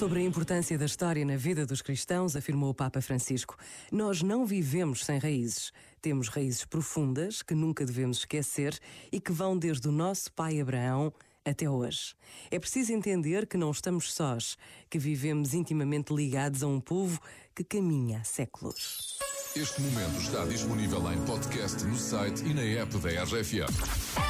Sobre a importância da história na vida dos cristãos, afirmou o Papa Francisco, nós não vivemos sem raízes. Temos raízes profundas que nunca devemos esquecer e que vão desde o nosso pai Abraão até hoje. É preciso entender que não estamos sós, que vivemos intimamente ligados a um povo que caminha há séculos. Este momento está disponível em podcast no site e na app da RFM.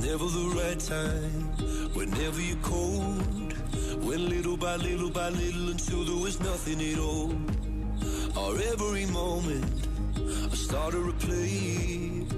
Never the right time, whenever you're cold. Went little by little by little until there was nothing at all. Or every moment, I started to play.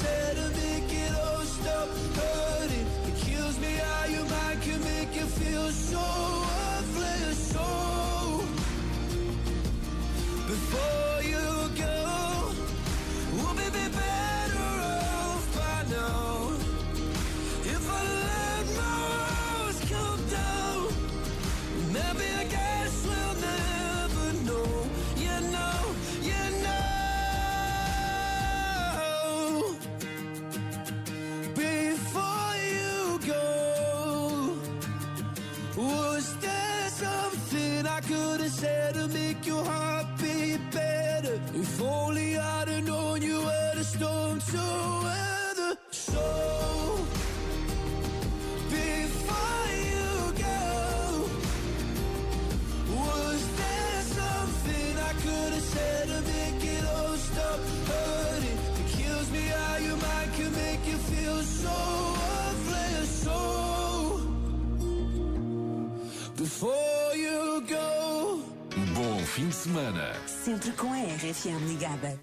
said it. Won't. could have said to make your heart beat better. If only I'd have known you were the storm to weather. So before you go, was there something I could have said to make it all stop hurting? It kills me how your mind can make you feel so Bom fim de semana. Sempre com a RFM ligada.